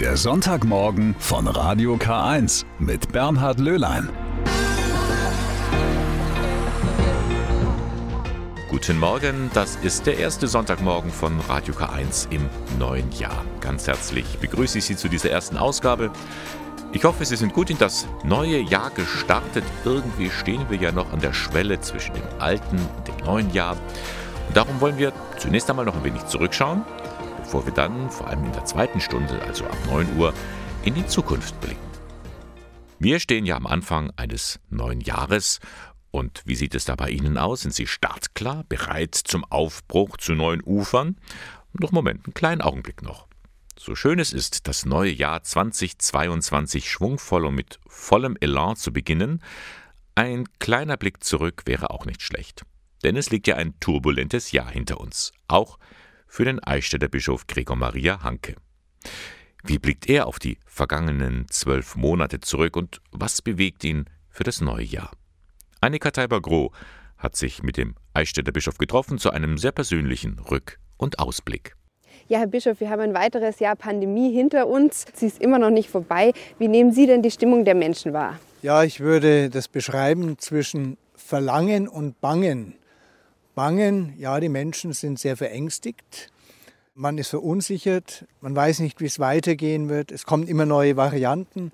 Der Sonntagmorgen von Radio K1 mit Bernhard Löhlein. Guten Morgen, das ist der erste Sonntagmorgen von Radio K1 im neuen Jahr. Ganz herzlich begrüße ich Sie zu dieser ersten Ausgabe. Ich hoffe, Sie sind gut in das neue Jahr gestartet. Irgendwie stehen wir ja noch an der Schwelle zwischen dem alten und dem neuen Jahr. Und darum wollen wir zunächst einmal noch ein wenig zurückschauen, bevor wir dann, vor allem in der zweiten Stunde, also ab 9 Uhr, in die Zukunft blicken. Wir stehen ja am Anfang eines neuen Jahres. Und wie sieht es da bei Ihnen aus? Sind Sie startklar, bereit zum Aufbruch zu neuen Ufern? Noch Moment, einen kleinen Augenblick noch. So schön es ist, das neue Jahr 2022 schwungvoll und mit vollem Elan zu beginnen, ein kleiner Blick zurück wäre auch nicht schlecht. Denn es liegt ja ein turbulentes Jahr hinter uns, auch für den Eichstätter Bischof Gregor Maria Hanke. Wie blickt er auf die vergangenen zwölf Monate zurück und was bewegt ihn für das neue Jahr? Annika Teiber-Groh hat sich mit dem Eichstätter Bischof getroffen zu einem sehr persönlichen Rück- und Ausblick. Ja, Herr Bischof, wir haben ein weiteres Jahr Pandemie hinter uns. Sie ist immer noch nicht vorbei. Wie nehmen Sie denn die Stimmung der Menschen wahr? Ja, ich würde das beschreiben zwischen Verlangen und Bangen. Bangen, ja, die Menschen sind sehr verängstigt. Man ist verunsichert, man weiß nicht, wie es weitergehen wird. Es kommen immer neue Varianten.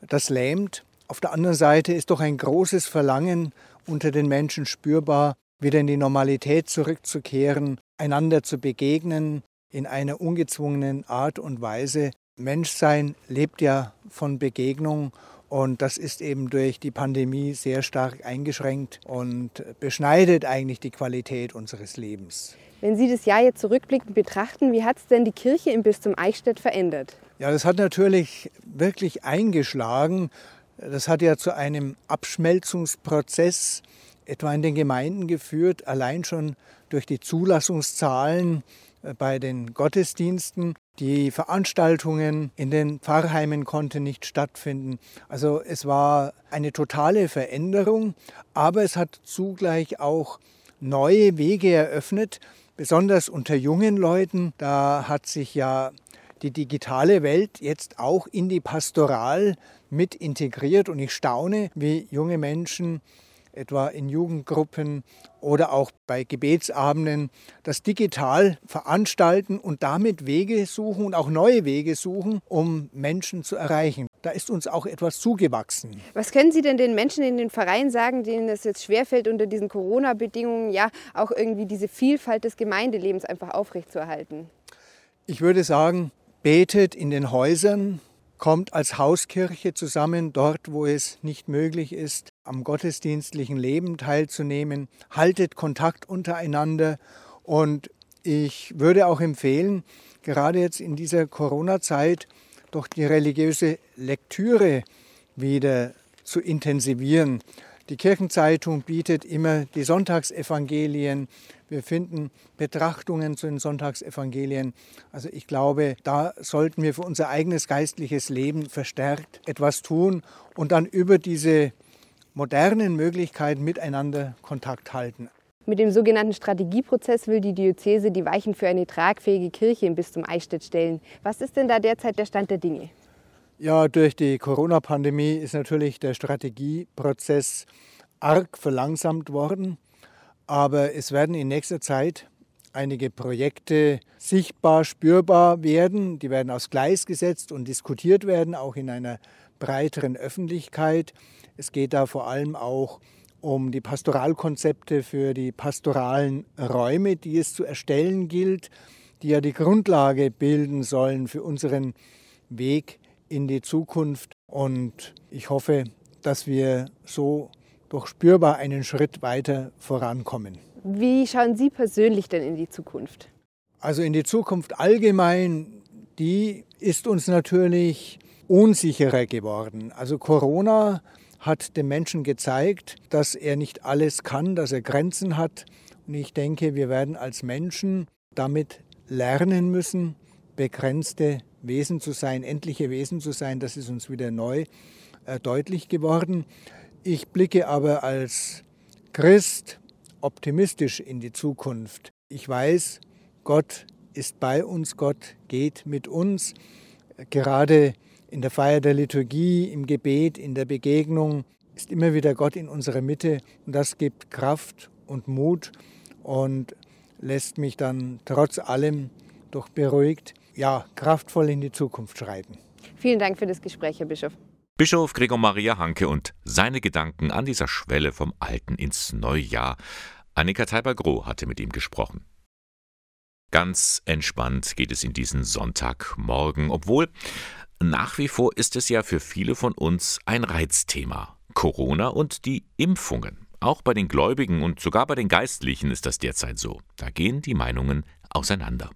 Das lähmt. Auf der anderen Seite ist doch ein großes Verlangen unter den Menschen spürbar, wieder in die Normalität zurückzukehren, einander zu begegnen in einer ungezwungenen Art und Weise. Menschsein lebt ja von Begegnung und das ist eben durch die Pandemie sehr stark eingeschränkt und beschneidet eigentlich die Qualität unseres Lebens. Wenn Sie das Jahr jetzt zurückblickend betrachten, wie hat es denn die Kirche im Bistum Eichstätt verändert? Ja, das hat natürlich wirklich eingeschlagen. Das hat ja zu einem Abschmelzungsprozess etwa in den Gemeinden geführt, allein schon durch die Zulassungszahlen äh, bei den Gottesdiensten. Die Veranstaltungen in den Pfarrheimen konnten nicht stattfinden. Also es war eine totale Veränderung, aber es hat zugleich auch neue Wege eröffnet, besonders unter jungen Leuten. Da hat sich ja die digitale Welt jetzt auch in die Pastoral mit integriert und ich staune, wie junge Menschen etwa in Jugendgruppen oder auch bei Gebetsabenden, das digital veranstalten und damit Wege suchen und auch neue Wege suchen, um Menschen zu erreichen. Da ist uns auch etwas zugewachsen. Was können Sie denn den Menschen in den Vereinen sagen, denen es jetzt schwerfällt, unter diesen Corona-Bedingungen ja auch irgendwie diese Vielfalt des Gemeindelebens einfach aufrechtzuerhalten? Ich würde sagen, betet in den Häusern, kommt als Hauskirche zusammen, dort wo es nicht möglich ist, am gottesdienstlichen Leben teilzunehmen, haltet Kontakt untereinander und ich würde auch empfehlen, gerade jetzt in dieser Corona-Zeit doch die religiöse Lektüre wieder zu intensivieren. Die Kirchenzeitung bietet immer die Sonntagsevangelien. Wir finden Betrachtungen zu den Sonntagsevangelien. Also ich glaube, da sollten wir für unser eigenes geistliches Leben verstärkt etwas tun und dann über diese modernen Möglichkeiten miteinander Kontakt halten. Mit dem sogenannten Strategieprozess will die Diözese die Weichen für eine tragfähige Kirche im Bistum Eichstätt stellen. Was ist denn da derzeit der Stand der Dinge? Ja, durch die Corona-Pandemie ist natürlich der Strategieprozess arg verlangsamt worden. Aber es werden in nächster Zeit einige Projekte sichtbar, spürbar werden. Die werden aufs Gleis gesetzt und diskutiert werden, auch in einer breiteren Öffentlichkeit. Es geht da vor allem auch um die Pastoralkonzepte für die pastoralen Räume, die es zu erstellen gilt, die ja die Grundlage bilden sollen für unseren Weg in die Zukunft. Und ich hoffe, dass wir so doch spürbar einen Schritt weiter vorankommen. Wie schauen Sie persönlich denn in die Zukunft? Also in die Zukunft allgemein, die ist uns natürlich unsicherer geworden. Also Corona hat dem Menschen gezeigt, dass er nicht alles kann, dass er Grenzen hat. Und ich denke, wir werden als Menschen damit lernen müssen, begrenzte Wesen zu sein, endliche Wesen zu sein. Das ist uns wieder neu äh, deutlich geworden. Ich blicke aber als Christ optimistisch in die Zukunft. Ich weiß, Gott ist bei uns, Gott geht mit uns. Gerade in der Feier der Liturgie, im Gebet, in der Begegnung ist immer wieder Gott in unserer Mitte und das gibt Kraft und Mut und lässt mich dann trotz allem doch beruhigt, ja, kraftvoll in die Zukunft schreiten. Vielen Dank für das Gespräch, Herr Bischof. Bischof Gregor Maria Hanke und seine Gedanken an dieser Schwelle vom Alten ins Neujahr. Annika Teiber-Groh hatte mit ihm gesprochen. Ganz entspannt geht es in diesen Sonntagmorgen, obwohl nach wie vor ist es ja für viele von uns ein Reizthema. Corona und die Impfungen. Auch bei den Gläubigen und sogar bei den Geistlichen ist das derzeit so. Da gehen die Meinungen auseinander.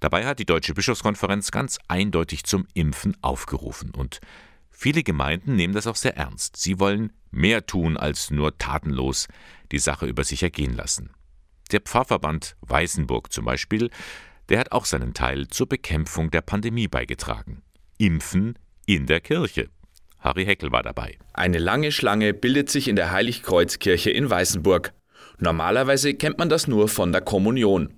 Dabei hat die Deutsche Bischofskonferenz ganz eindeutig zum Impfen aufgerufen und viele Gemeinden nehmen das auch sehr ernst. Sie wollen mehr tun als nur tatenlos die Sache über sich ergehen lassen. Der Pfarrverband Weißenburg zum Beispiel, der hat auch seinen Teil zur Bekämpfung der Pandemie beigetragen. Impfen in der Kirche. Harry Heckel war dabei. Eine lange Schlange bildet sich in der Heiligkreuzkirche in Weißenburg. Normalerweise kennt man das nur von der Kommunion.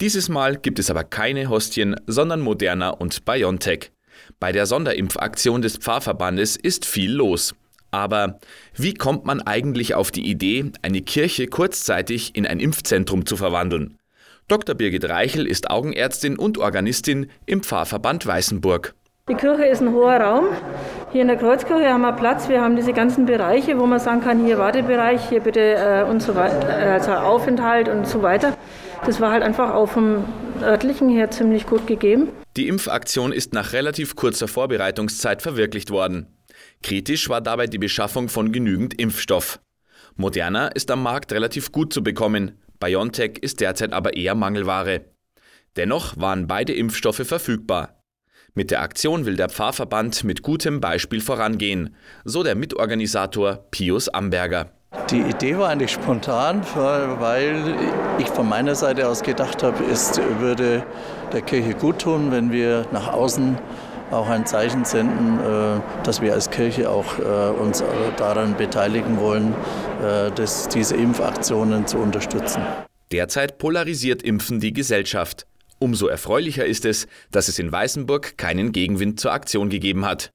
Dieses Mal gibt es aber keine Hostien, sondern Moderna und BioNTech. Bei der Sonderimpfaktion des Pfarrverbandes ist viel los. Aber wie kommt man eigentlich auf die Idee, eine Kirche kurzzeitig in ein Impfzentrum zu verwandeln? Dr. Birgit Reichel ist Augenärztin und Organistin im Pfarrverband Weißenburg. Die Kirche ist ein hoher Raum. Hier in der Kreuzkirche haben wir Platz. Wir haben diese ganzen Bereiche, wo man sagen kann, hier Wartebereich, hier bitte äh, und so weiter, also Aufenthalt und so weiter. Das war halt einfach auch vom örtlichen her ziemlich gut gegeben. Die Impfaktion ist nach relativ kurzer Vorbereitungszeit verwirklicht worden. Kritisch war dabei die Beschaffung von genügend Impfstoff. Moderna ist am Markt relativ gut zu bekommen, BioNTech ist derzeit aber eher Mangelware. Dennoch waren beide Impfstoffe verfügbar. Mit der Aktion will der Pfarrverband mit gutem Beispiel vorangehen, so der Mitorganisator Pius Amberger. Die Idee war eigentlich spontan, weil ich von meiner Seite aus gedacht habe, es würde der Kirche gut tun, wenn wir nach außen auch ein Zeichen senden, äh, dass wir als Kirche auch äh, uns daran beteiligen wollen, äh, dass diese Impfaktionen zu unterstützen. Derzeit polarisiert Impfen die Gesellschaft. Umso erfreulicher ist es, dass es in Weißenburg keinen Gegenwind zur Aktion gegeben hat.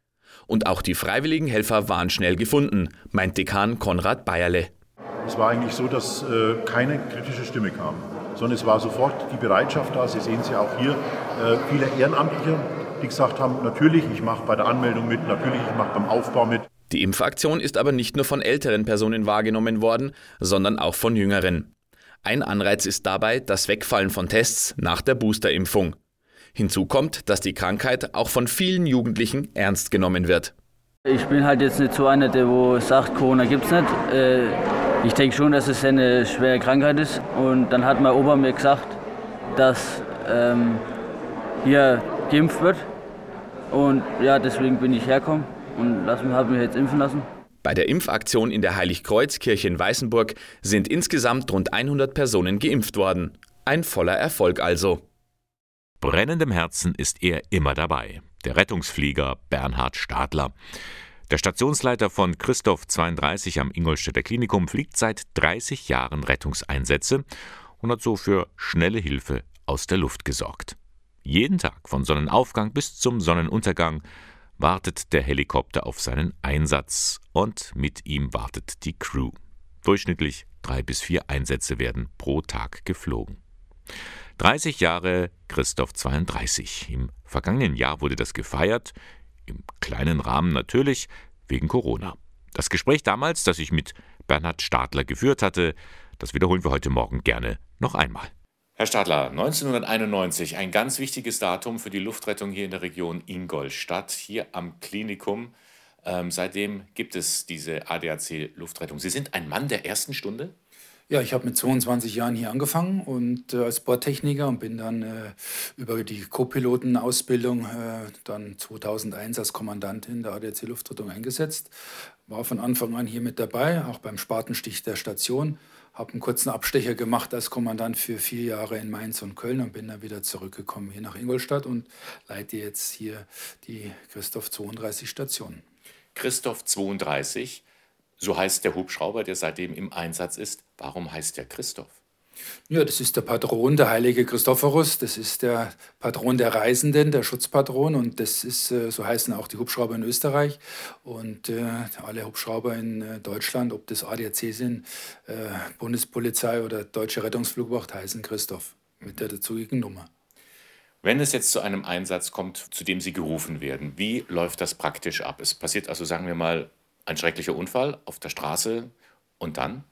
Und auch die freiwilligen Helfer waren schnell gefunden, meint Dekan Konrad Bayerle. Es war eigentlich so, dass äh, keine kritische Stimme kam, sondern es war sofort die Bereitschaft da. Sie sehen es ja auch hier, äh, viele Ehrenamtliche, die gesagt haben, natürlich, ich mache bei der Anmeldung mit, natürlich, ich mache beim Aufbau mit. Die Impfaktion ist aber nicht nur von älteren Personen wahrgenommen worden, sondern auch von jüngeren. Ein Anreiz ist dabei das Wegfallen von Tests nach der Boosterimpfung. Hinzu kommt, dass die Krankheit auch von vielen Jugendlichen ernst genommen wird. Ich bin halt jetzt nicht so einer, der wo sagt, Corona gibt es nicht. Äh, ich denke schon, dass es eine schwere Krankheit ist. Und dann hat mein Opa mir gesagt, dass ähm, hier geimpft wird. Und ja, deswegen bin ich hergekommen und habe mich jetzt impfen lassen. Bei der Impfaktion in der Heiligkreuzkirche in Weißenburg sind insgesamt rund 100 Personen geimpft worden. Ein voller Erfolg also. Brennendem Herzen ist er immer dabei. Der Rettungsflieger Bernhard Stadler. Der Stationsleiter von Christoph 32 am Ingolstädter Klinikum fliegt seit 30 Jahren Rettungseinsätze und hat so für schnelle Hilfe aus der Luft gesorgt. Jeden Tag von Sonnenaufgang bis zum Sonnenuntergang wartet der Helikopter auf seinen Einsatz und mit ihm wartet die Crew. Durchschnittlich drei bis vier Einsätze werden pro Tag geflogen. 30 Jahre Christoph 32. Im vergangenen Jahr wurde das gefeiert, im kleinen Rahmen natürlich, wegen Corona. Das Gespräch damals, das ich mit Bernhard Stadler geführt hatte, das wiederholen wir heute Morgen gerne noch einmal. Herr Stadler, 1991, ein ganz wichtiges Datum für die Luftrettung hier in der Region Ingolstadt, hier am Klinikum. Ähm, seitdem gibt es diese ADAC-Luftrettung. Sie sind ein Mann der ersten Stunde? Ja, ich habe mit 22 Jahren hier angefangen und äh, als Bordtechniker und bin dann äh, über die Co-Pilotenausbildung äh, dann 2001 als Kommandant in der ADAC Luftrettung eingesetzt. War von Anfang an hier mit dabei, auch beim Spatenstich der Station habe einen kurzen Abstecher gemacht als Kommandant für vier Jahre in Mainz und Köln und bin dann wieder zurückgekommen hier nach Ingolstadt und leite jetzt hier die Christoph 32 Station. Christoph 32, so heißt der Hubschrauber, der seitdem im Einsatz ist. Warum heißt der Christoph? Ja, das ist der Patron, der heilige Christophorus. Das ist der Patron der Reisenden, der Schutzpatron. Und das ist, äh, so heißen auch die Hubschrauber in Österreich. Und äh, alle Hubschrauber in äh, Deutschland, ob das ADAC sind, äh, Bundespolizei oder Deutsche Rettungsflugwacht, heißen Christoph mit der dazugehörigen Nummer. Wenn es jetzt zu einem Einsatz kommt, zu dem Sie gerufen werden, wie läuft das praktisch ab? Es passiert also, sagen wir mal, ein schrecklicher Unfall auf der Straße und dann?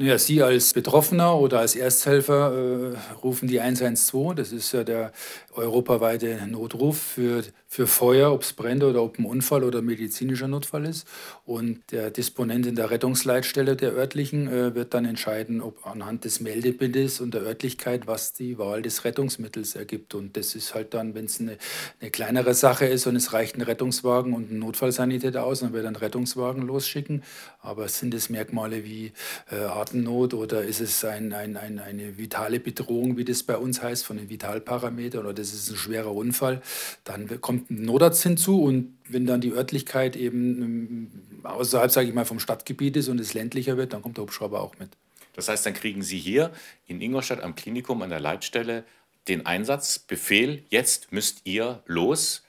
Naja, Sie als Betroffener oder als Ersthelfer äh, rufen die 112. Das ist ja der europaweite Notruf für, für Feuer, ob es brennt oder ob ein Unfall oder medizinischer Notfall ist. Und der Disponent in der Rettungsleitstelle der örtlichen äh, wird dann entscheiden, ob anhand des Meldebildes und der Örtlichkeit, was die Wahl des Rettungsmittels ergibt. Und das ist halt dann, wenn es eine, eine kleinere Sache ist und es reicht ein Rettungswagen und ein Notfallsanitäter aus, dann wird ein Rettungswagen losschicken. Aber sind es Merkmale wie äh, Atemnot oder ist es ein, ein, ein, eine vitale Bedrohung, wie das bei uns heißt, von den Vitalparametern oder das ist ein schwerer Unfall, dann kommt ein Notarzt hinzu und wenn dann die Örtlichkeit eben ähm, außerhalb, sage ich mal, vom Stadtgebiet ist und es ländlicher wird, dann kommt der Hubschrauber auch mit. Das heißt, dann kriegen Sie hier in Ingolstadt am Klinikum an der Leitstelle den Einsatzbefehl, jetzt müsst ihr los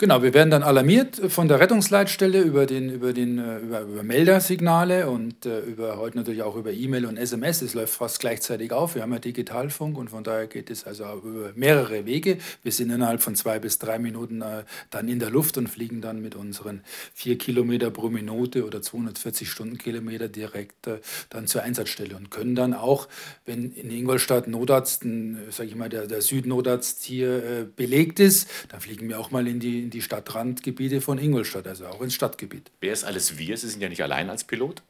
Genau, wir werden dann alarmiert von der Rettungsleitstelle über, den, über, den, äh, über, über Meldersignale und äh, über, heute natürlich auch über E-Mail und SMS. Es läuft fast gleichzeitig auf. Wir haben ja Digitalfunk und von daher geht es also über mehrere Wege. Wir sind innerhalb von zwei bis drei Minuten äh, dann in der Luft und fliegen dann mit unseren vier Kilometer pro Minute oder 240 Stundenkilometer direkt dann zur Einsatzstelle und können dann auch, wenn in Ingolstadt Notarzt, sage ich mal, der, der Südnotarzt hier belegt ist, dann fliegen wir auch mal in die die, in die Stadtrandgebiete von Ingolstadt, also auch ins Stadtgebiet. Wer ist alles wir? Sie sind ja nicht allein als Pilot?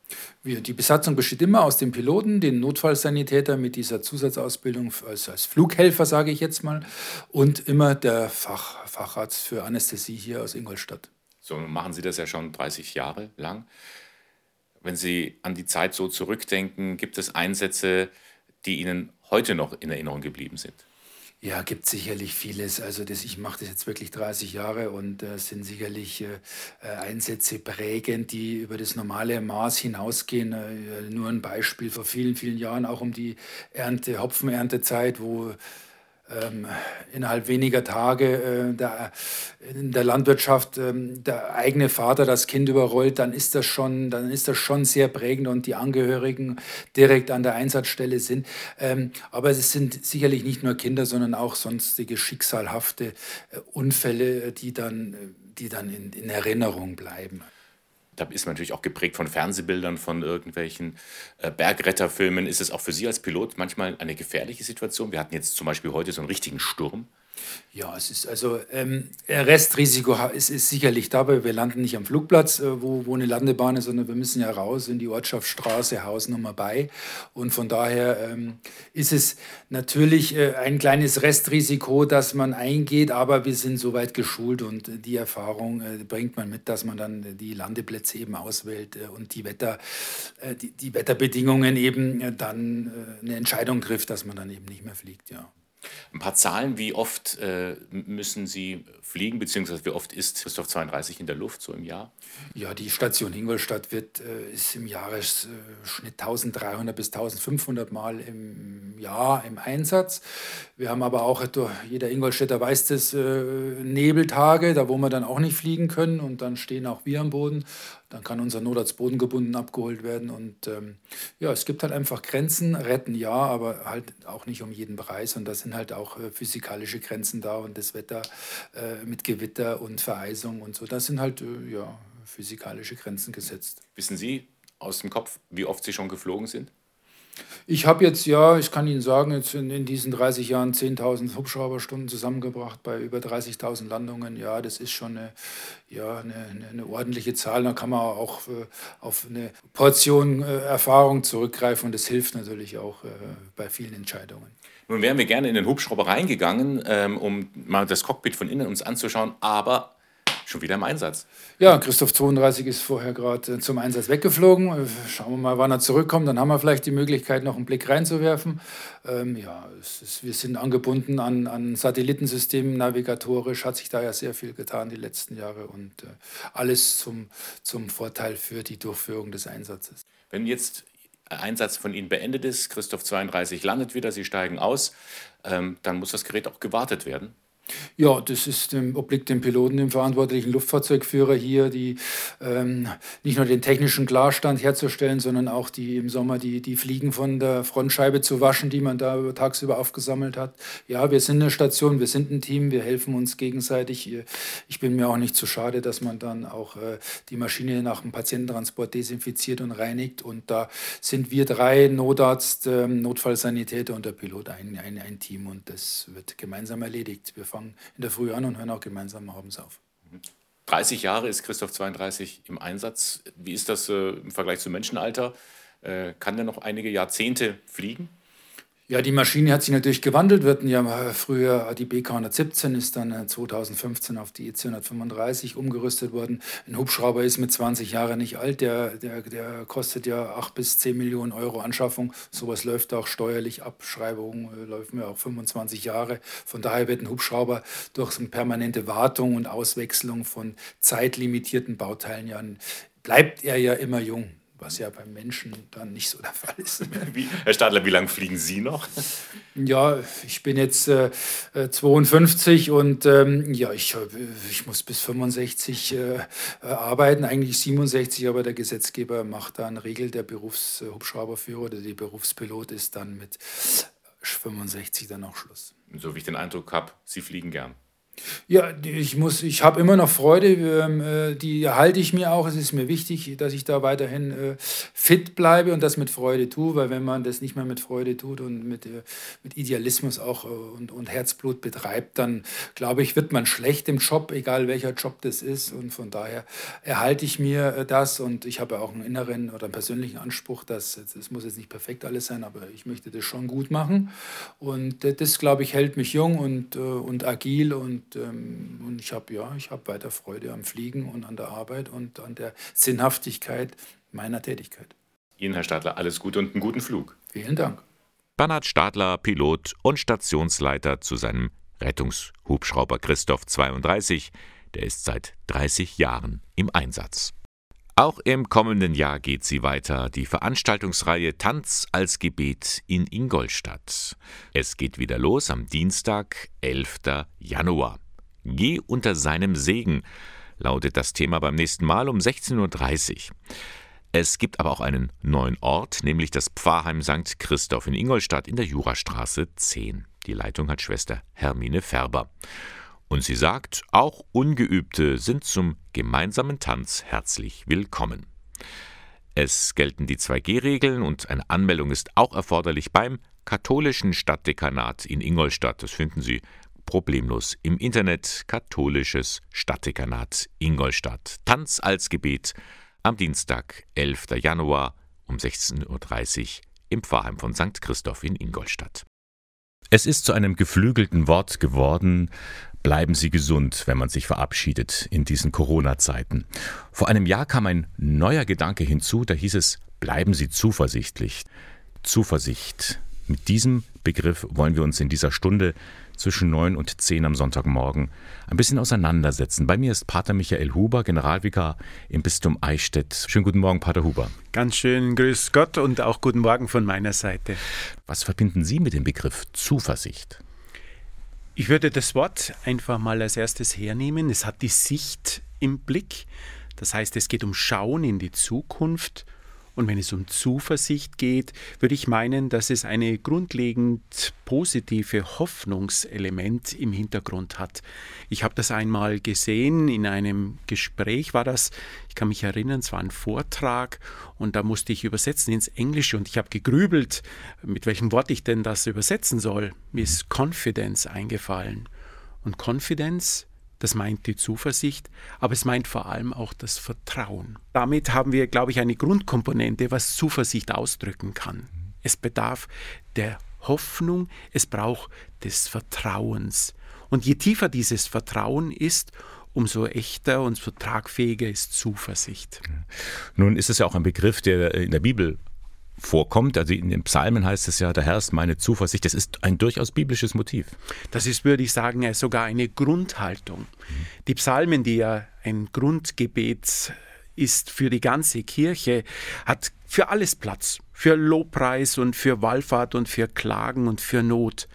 Wir, die Besatzung besteht immer aus dem Piloten, den Notfallsanitäter mit dieser Zusatzausbildung als, als Flughelfer, sage ich jetzt mal, und immer der Fach, Facharzt für Anästhesie hier aus Ingolstadt. So machen Sie das ja schon 30 Jahre lang. Wenn Sie an die Zeit so zurückdenken, gibt es Einsätze, die Ihnen heute noch in Erinnerung geblieben sind? Ja, gibt sicherlich vieles. Also das, ich mache das jetzt wirklich 30 Jahre und äh, sind sicherlich äh, äh, Einsätze prägend, die über das normale Maß hinausgehen. Äh, nur ein Beispiel vor vielen, vielen Jahren, auch um die Ernte, Hopfenerntezeit, wo ähm, innerhalb weniger Tage äh, der, in der Landwirtschaft ähm, der eigene Vater das Kind überrollt, dann ist das schon, dann ist das schon sehr prägend und die Angehörigen direkt an der Einsatzstelle sind. Ähm, aber es sind sicherlich nicht nur Kinder, sondern auch sonstige schicksalhafte äh, Unfälle, die dann, die dann in, in Erinnerung bleiben da ist man natürlich auch geprägt von Fernsehbildern, von irgendwelchen äh, Bergretterfilmen. Ist es auch für Sie als Pilot manchmal eine gefährliche Situation? Wir hatten jetzt zum Beispiel heute so einen richtigen Sturm. Ja, es ist also ähm, Restrisiko ist, ist sicherlich dabei. Wir landen nicht am Flugplatz, äh, wo, wo eine Landebahn ist, sondern wir müssen ja raus in die Ortschaftsstraße, Hausnummer bei. Und von daher ähm, ist es natürlich äh, ein kleines Restrisiko, das man eingeht, aber wir sind soweit geschult und die Erfahrung äh, bringt man mit, dass man dann die Landeplätze eben auswählt äh, und die, Wetter, äh, die, die, Wetterbedingungen eben äh, dann eine Entscheidung trifft, dass man dann eben nicht mehr fliegt. Ja. Ein paar Zahlen, wie oft äh, müssen Sie fliegen, beziehungsweise wie oft ist Christoph 32 in der Luft so im Jahr? Ja, die Station Ingolstadt wird, äh, ist im Jahresschnitt äh, 1300 bis 1500 Mal im Jahr im Einsatz. Wir haben aber auch, jeder Ingolstädter weiß das, äh, Nebeltage, da wo wir dann auch nicht fliegen können und dann stehen auch wir am Boden. Dann kann unser Notarzt bodengebunden abgeholt werden. Und ähm, ja, es gibt halt einfach Grenzen, retten ja, aber halt auch nicht um jeden Preis. Und da sind halt auch äh, physikalische Grenzen da und das Wetter äh, mit Gewitter und Vereisung und so. Das sind halt äh, ja, physikalische Grenzen gesetzt. Wissen Sie aus dem Kopf, wie oft Sie schon geflogen sind? Ich habe jetzt, ja, ich kann Ihnen sagen, jetzt in, in diesen 30 Jahren 10.000 Hubschrauberstunden zusammengebracht bei über 30.000 Landungen. Ja, das ist schon eine, ja, eine, eine, ordentliche Zahl. Da kann man auch äh, auf eine Portion äh, Erfahrung zurückgreifen und das hilft natürlich auch äh, bei vielen Entscheidungen. Nun wären wir gerne in den Hubschrauber reingegangen, ähm, um mal das Cockpit von innen uns anzuschauen, aber schon wieder im Einsatz. Ja, Christoph 32 ist vorher gerade äh, zum Einsatz weggeflogen. Äh, schauen wir mal, wann er zurückkommt. Dann haben wir vielleicht die Möglichkeit, noch einen Blick reinzuwerfen. Ähm, ja, ist, wir sind angebunden an, an Satellitensystemen. Navigatorisch hat sich da ja sehr viel getan die letzten Jahre und äh, alles zum, zum Vorteil für die Durchführung des Einsatzes. Wenn jetzt Einsatz von Ihnen beendet ist, Christoph 32 landet wieder, Sie steigen aus, ähm, dann muss das Gerät auch gewartet werden. Ja, das ist, dem, obliegt dem Piloten, dem verantwortlichen Luftfahrzeugführer hier, die ähm, nicht nur den technischen Klarstand herzustellen, sondern auch die im Sommer die, die Fliegen von der Frontscheibe zu waschen, die man da tagsüber aufgesammelt hat. Ja, wir sind eine Station, wir sind ein Team, wir helfen uns gegenseitig. Ich bin mir auch nicht zu schade, dass man dann auch äh, die Maschine nach dem Patiententransport desinfiziert und reinigt. Und da sind wir drei, Notarzt, ähm, Notfallsanitäter und der Pilot ein, ein, ein Team und das wird gemeinsam erledigt. Wir fahren fangen in der Früh an und hören auch gemeinsam abends auf. 30 Jahre ist Christoph 32 im Einsatz. Wie ist das äh, im Vergleich zum Menschenalter? Äh, kann der noch einige Jahrzehnte fliegen? Ja, die Maschine hat sich natürlich gewandelt. Wir hatten ja früher die BK 117, ist dann 2015 äh, auf die EC 135 umgerüstet worden. Ein Hubschrauber ist mit 20 Jahren nicht alt, der, der, der kostet ja 8 bis 10 Millionen Euro Anschaffung. Sowas läuft auch steuerlich, Abschreibung äh, läuft mir auch 25 Jahre. Von daher wird ein Hubschrauber durch eine permanente Wartung und Auswechslung von zeitlimitierten Bauteilen ja, bleibt er ja immer jung was ja beim Menschen dann nicht so der Fall ist. Wie, Herr Stadler, wie lange fliegen Sie noch? Ja, ich bin jetzt äh, 52 und ähm, ja, ich, ich muss bis 65 äh, äh, arbeiten, eigentlich 67, aber der Gesetzgeber macht da eine Regel, der Berufshubschrauberführer oder die Berufspilot ist dann mit 65 dann auch Schluss. So wie ich den Eindruck habe, Sie fliegen gern. Ja, ich muss, ich habe immer noch Freude, ähm, äh, die halte ich mir auch. Es ist mir wichtig, dass ich da weiterhin äh, fit bleibe und das mit Freude tue, weil wenn man das nicht mehr mit Freude tut und mit, äh, mit Idealismus auch und, und Herzblut betreibt, dann glaube ich, wird man schlecht im Job, egal welcher Job das ist. Und von daher erhalte ich mir das und ich habe auch einen inneren oder einen persönlichen Anspruch, dass es muss jetzt nicht perfekt alles sein, aber ich möchte das schon gut machen. Und das, glaube ich, hält mich jung und, und agil und und, ähm, und ich habe ja, ich weiter Freude am Fliegen und an der Arbeit und an der Sinnhaftigkeit meiner Tätigkeit. Ihnen, Herr Stadler, alles Gute und einen guten Flug. Vielen Dank. Bernhard Stadler, Pilot und Stationsleiter zu seinem Rettungshubschrauber Christoph 32. Der ist seit 30 Jahren im Einsatz. Auch im kommenden Jahr geht sie weiter, die Veranstaltungsreihe Tanz als Gebet in Ingolstadt. Es geht wieder los am Dienstag, 11. Januar. Geh unter seinem Segen, lautet das Thema beim nächsten Mal um 16.30 Uhr. Es gibt aber auch einen neuen Ort, nämlich das Pfarrheim St. Christoph in Ingolstadt in der Jurastraße 10. Die Leitung hat Schwester Hermine Färber. Und sie sagt, auch Ungeübte sind zum gemeinsamen Tanz herzlich willkommen. Es gelten die 2G-Regeln und eine Anmeldung ist auch erforderlich beim katholischen Stadtdekanat in Ingolstadt. Das finden Sie problemlos im Internet. Katholisches Stadtdekanat Ingolstadt. Tanz als Gebet am Dienstag, 11. Januar um 16.30 Uhr im Pfarrheim von St. Christoph in Ingolstadt. Es ist zu einem geflügelten Wort geworden, Bleiben Sie gesund, wenn man sich verabschiedet in diesen Corona-Zeiten. Vor einem Jahr kam ein neuer Gedanke hinzu, da hieß es, bleiben Sie zuversichtlich. Zuversicht. Mit diesem Begriff wollen wir uns in dieser Stunde zwischen 9 und 10 am Sonntagmorgen ein bisschen auseinandersetzen. Bei mir ist Pater Michael Huber, Generalvikar im Bistum Eichstätt. Schönen guten Morgen, Pater Huber. Ganz schön grüß Gott und auch guten Morgen von meiner Seite. Was verbinden Sie mit dem Begriff Zuversicht? Ich würde das Wort einfach mal als erstes hernehmen. Es hat die Sicht im Blick. Das heißt, es geht um Schauen in die Zukunft und wenn es um Zuversicht geht, würde ich meinen, dass es eine grundlegend positive Hoffnungselement im Hintergrund hat. Ich habe das einmal gesehen, in einem Gespräch war das, ich kann mich erinnern, es war ein Vortrag und da musste ich übersetzen ins Englische und ich habe gegrübelt, mit welchem Wort ich denn das übersetzen soll. Mir ist Confidence eingefallen. Und Confidence das meint die Zuversicht, aber es meint vor allem auch das Vertrauen. Damit haben wir, glaube ich, eine Grundkomponente, was Zuversicht ausdrücken kann. Es bedarf der Hoffnung, es braucht des Vertrauens. Und je tiefer dieses Vertrauen ist, umso echter und so tragfähiger ist Zuversicht. Nun ist es ja auch ein Begriff, der in der Bibel vorkommt. Also in den Psalmen heißt es ja, der Herr ist meine Zuversicht. Das ist ein durchaus biblisches Motiv. Das ist, würde ich sagen, sogar eine Grundhaltung. Die Psalmen, die ja ein Grundgebet ist für die ganze Kirche, hat für alles Platz. für Lobpreis und für Wallfahrt und für Klagen und für Not.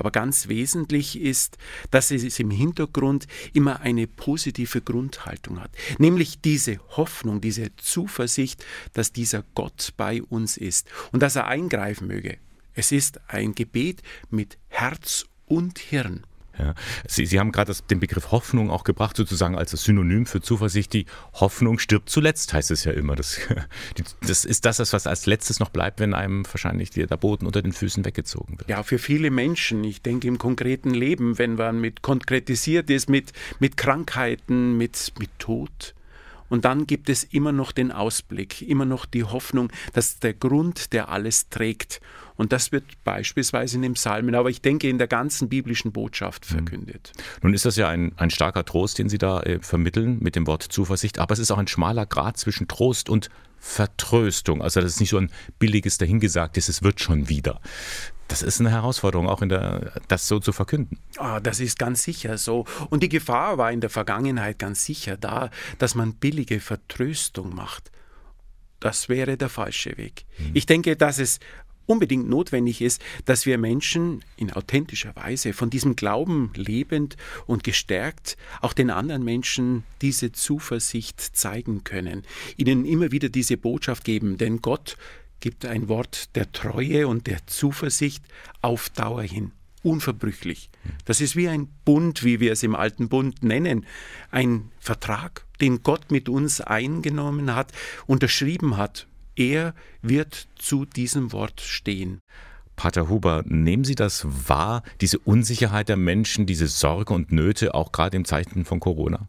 Aber ganz wesentlich ist, dass es im Hintergrund immer eine positive Grundhaltung hat, nämlich diese Hoffnung, diese Zuversicht, dass dieser Gott bei uns ist und dass er eingreifen möge. Es ist ein Gebet mit Herz und Hirn. Ja. Sie, Sie haben gerade den Begriff Hoffnung auch gebracht, sozusagen als das Synonym für Zuversicht. Die Hoffnung stirbt zuletzt, heißt es ja immer. Das, das ist das, was als letztes noch bleibt, wenn einem wahrscheinlich der Boden unter den Füßen weggezogen wird. Ja, für viele Menschen, ich denke im konkreten Leben, wenn man mit konkretisiert ist, mit, mit Krankheiten, mit, mit Tod, und dann gibt es immer noch den Ausblick, immer noch die Hoffnung, dass der Grund, der alles trägt. Und das wird beispielsweise in den Psalmen, aber ich denke in der ganzen biblischen Botschaft mhm. verkündet. Nun ist das ja ein, ein starker Trost, den Sie da äh, vermitteln mit dem Wort Zuversicht, aber es ist auch ein schmaler Grad zwischen Trost und Vertröstung. Also das ist nicht so ein billiges dahingesagtes, es wird schon wieder. Das ist eine Herausforderung, auch in der, das so zu verkünden. Ah, das ist ganz sicher so. Und die Gefahr war in der Vergangenheit ganz sicher da, dass man billige Vertröstung macht. Das wäre der falsche Weg. Mhm. Ich denke, dass es unbedingt notwendig ist, dass wir Menschen in authentischer Weise von diesem Glauben lebend und gestärkt auch den anderen Menschen diese Zuversicht zeigen können, ihnen immer wieder diese Botschaft geben, denn Gott gibt ein Wort der Treue und der Zuversicht auf Dauer hin. Unverbrüchlich. Das ist wie ein Bund, wie wir es im alten Bund nennen. Ein Vertrag, den Gott mit uns eingenommen hat, unterschrieben hat. Er wird zu diesem Wort stehen. Pater Huber, nehmen Sie das wahr, diese Unsicherheit der Menschen, diese Sorge und Nöte, auch gerade im Zeichen von Corona?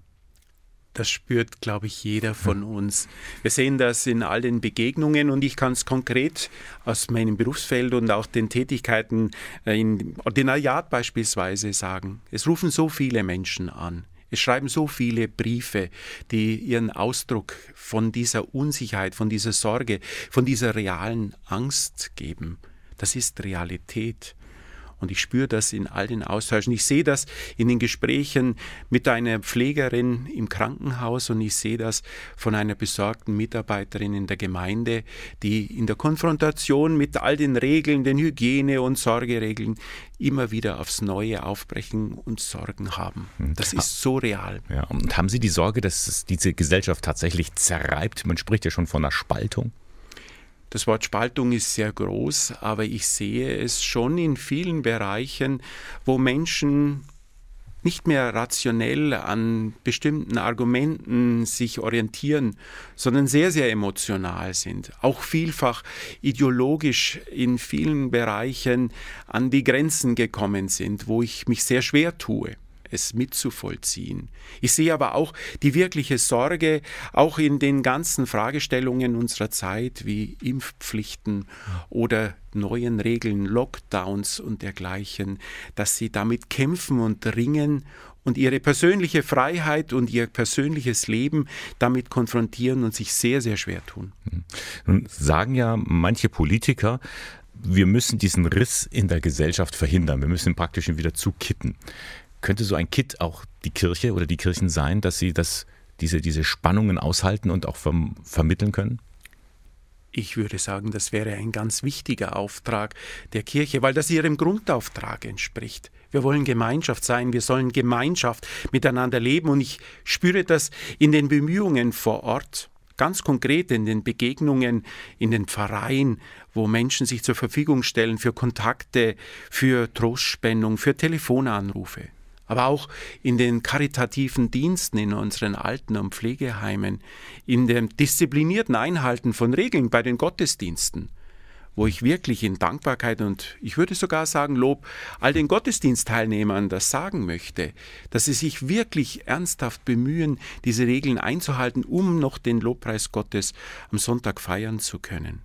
Das spürt, glaube ich, jeder von uns. Wir sehen das in all den Begegnungen und ich kann es konkret aus meinem Berufsfeld und auch den Tätigkeiten äh, im Ordinariat beispielsweise sagen. Es rufen so viele Menschen an. Es schreiben so viele Briefe, die ihren Ausdruck von dieser Unsicherheit, von dieser Sorge, von dieser realen Angst geben. Das ist Realität. Und ich spüre das in all den Austauschen. Ich sehe das in den Gesprächen mit einer Pflegerin im Krankenhaus und ich sehe das von einer besorgten Mitarbeiterin in der Gemeinde, die in der Konfrontation mit all den Regeln, den Hygiene- und Sorgeregeln immer wieder aufs Neue aufbrechen und Sorgen haben. Das ist so real. Ja, und haben Sie die Sorge, dass es diese Gesellschaft tatsächlich zerreibt? Man spricht ja schon von einer Spaltung. Das Wort Spaltung ist sehr groß, aber ich sehe es schon in vielen Bereichen, wo Menschen nicht mehr rationell an bestimmten Argumenten sich orientieren, sondern sehr, sehr emotional sind, auch vielfach ideologisch in vielen Bereichen an die Grenzen gekommen sind, wo ich mich sehr schwer tue es mitzuvollziehen. Ich sehe aber auch die wirkliche Sorge, auch in den ganzen Fragestellungen unserer Zeit wie Impfpflichten oder neuen Regeln, Lockdowns und dergleichen, dass sie damit kämpfen und ringen und ihre persönliche Freiheit und ihr persönliches Leben damit konfrontieren und sich sehr, sehr schwer tun. Nun sagen ja manche Politiker, wir müssen diesen Riss in der Gesellschaft verhindern. Wir müssen ihn praktisch wieder zukitten. Könnte so ein Kit auch die Kirche oder die Kirchen sein, dass sie das, diese, diese Spannungen aushalten und auch verm vermitteln können? Ich würde sagen, das wäre ein ganz wichtiger Auftrag der Kirche, weil das ihrem Grundauftrag entspricht. Wir wollen Gemeinschaft sein, wir sollen Gemeinschaft miteinander leben und ich spüre das in den Bemühungen vor Ort, ganz konkret in den Begegnungen in den Pfarreien, wo Menschen sich zur Verfügung stellen für Kontakte, für Trostspendung, für Telefonanrufe aber auch in den karitativen Diensten in unseren Alten- und Pflegeheimen, in dem disziplinierten Einhalten von Regeln bei den Gottesdiensten, wo ich wirklich in Dankbarkeit und ich würde sogar sagen Lob all den Gottesdienstteilnehmern das sagen möchte, dass sie sich wirklich ernsthaft bemühen, diese Regeln einzuhalten, um noch den Lobpreis Gottes am Sonntag feiern zu können.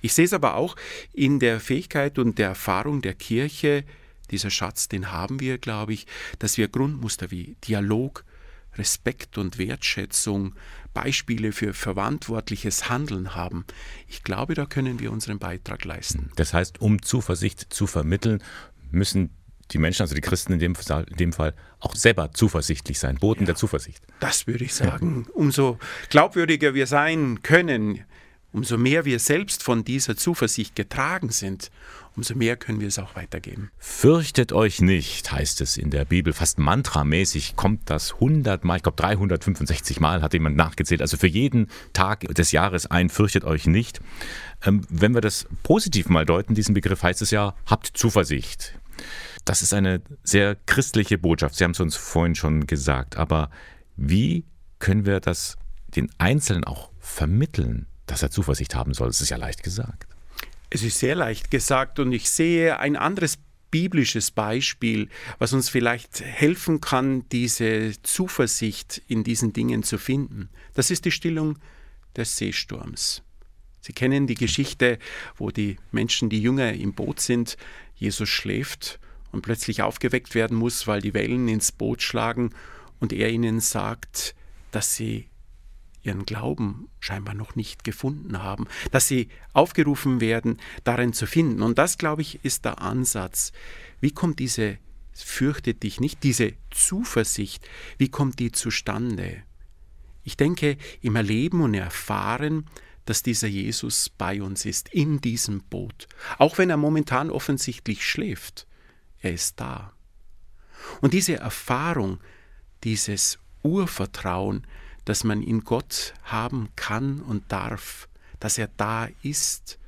Ich sehe es aber auch in der Fähigkeit und der Erfahrung der Kirche, dieser Schatz, den haben wir, glaube ich, dass wir Grundmuster wie Dialog, Respekt und Wertschätzung, Beispiele für verantwortliches Handeln haben. Ich glaube, da können wir unseren Beitrag leisten. Das heißt, um Zuversicht zu vermitteln, müssen die Menschen, also die Christen in dem, in dem Fall, auch selber zuversichtlich sein, Boten ja, der Zuversicht. Das würde ich sagen. Umso glaubwürdiger wir sein können, Umso mehr wir selbst von dieser Zuversicht getragen sind, umso mehr können wir es auch weitergeben. Fürchtet euch nicht, heißt es in der Bibel. Fast mantramäßig kommt das 100 Mal, ich glaube 365 Mal hat jemand nachgezählt. Also für jeden Tag des Jahres ein, fürchtet euch nicht. Ähm, wenn wir das positiv mal deuten, diesen Begriff heißt es ja, habt Zuversicht. Das ist eine sehr christliche Botschaft. Sie haben es uns vorhin schon gesagt. Aber wie können wir das den Einzelnen auch vermitteln? Dass er Zuversicht haben soll. Das ist ja leicht gesagt. Es ist sehr leicht gesagt und ich sehe ein anderes biblisches Beispiel, was uns vielleicht helfen kann, diese Zuversicht in diesen Dingen zu finden. Das ist die Stillung des Seesturms. Sie kennen die Geschichte, wo die Menschen, die Jünger im Boot sind, Jesus schläft und plötzlich aufgeweckt werden muss, weil die Wellen ins Boot schlagen und er ihnen sagt, dass sie ihren Glauben scheinbar noch nicht gefunden haben, dass sie aufgerufen werden, darin zu finden. Und das, glaube ich, ist der Ansatz. Wie kommt diese fürchte dich nicht, diese Zuversicht, wie kommt die zustande? Ich denke, im Erleben und Erfahren, dass dieser Jesus bei uns ist, in diesem Boot. Auch wenn er momentan offensichtlich schläft, er ist da. Und diese Erfahrung, dieses Urvertrauen, dass man in Gott haben kann und darf, dass er da ist.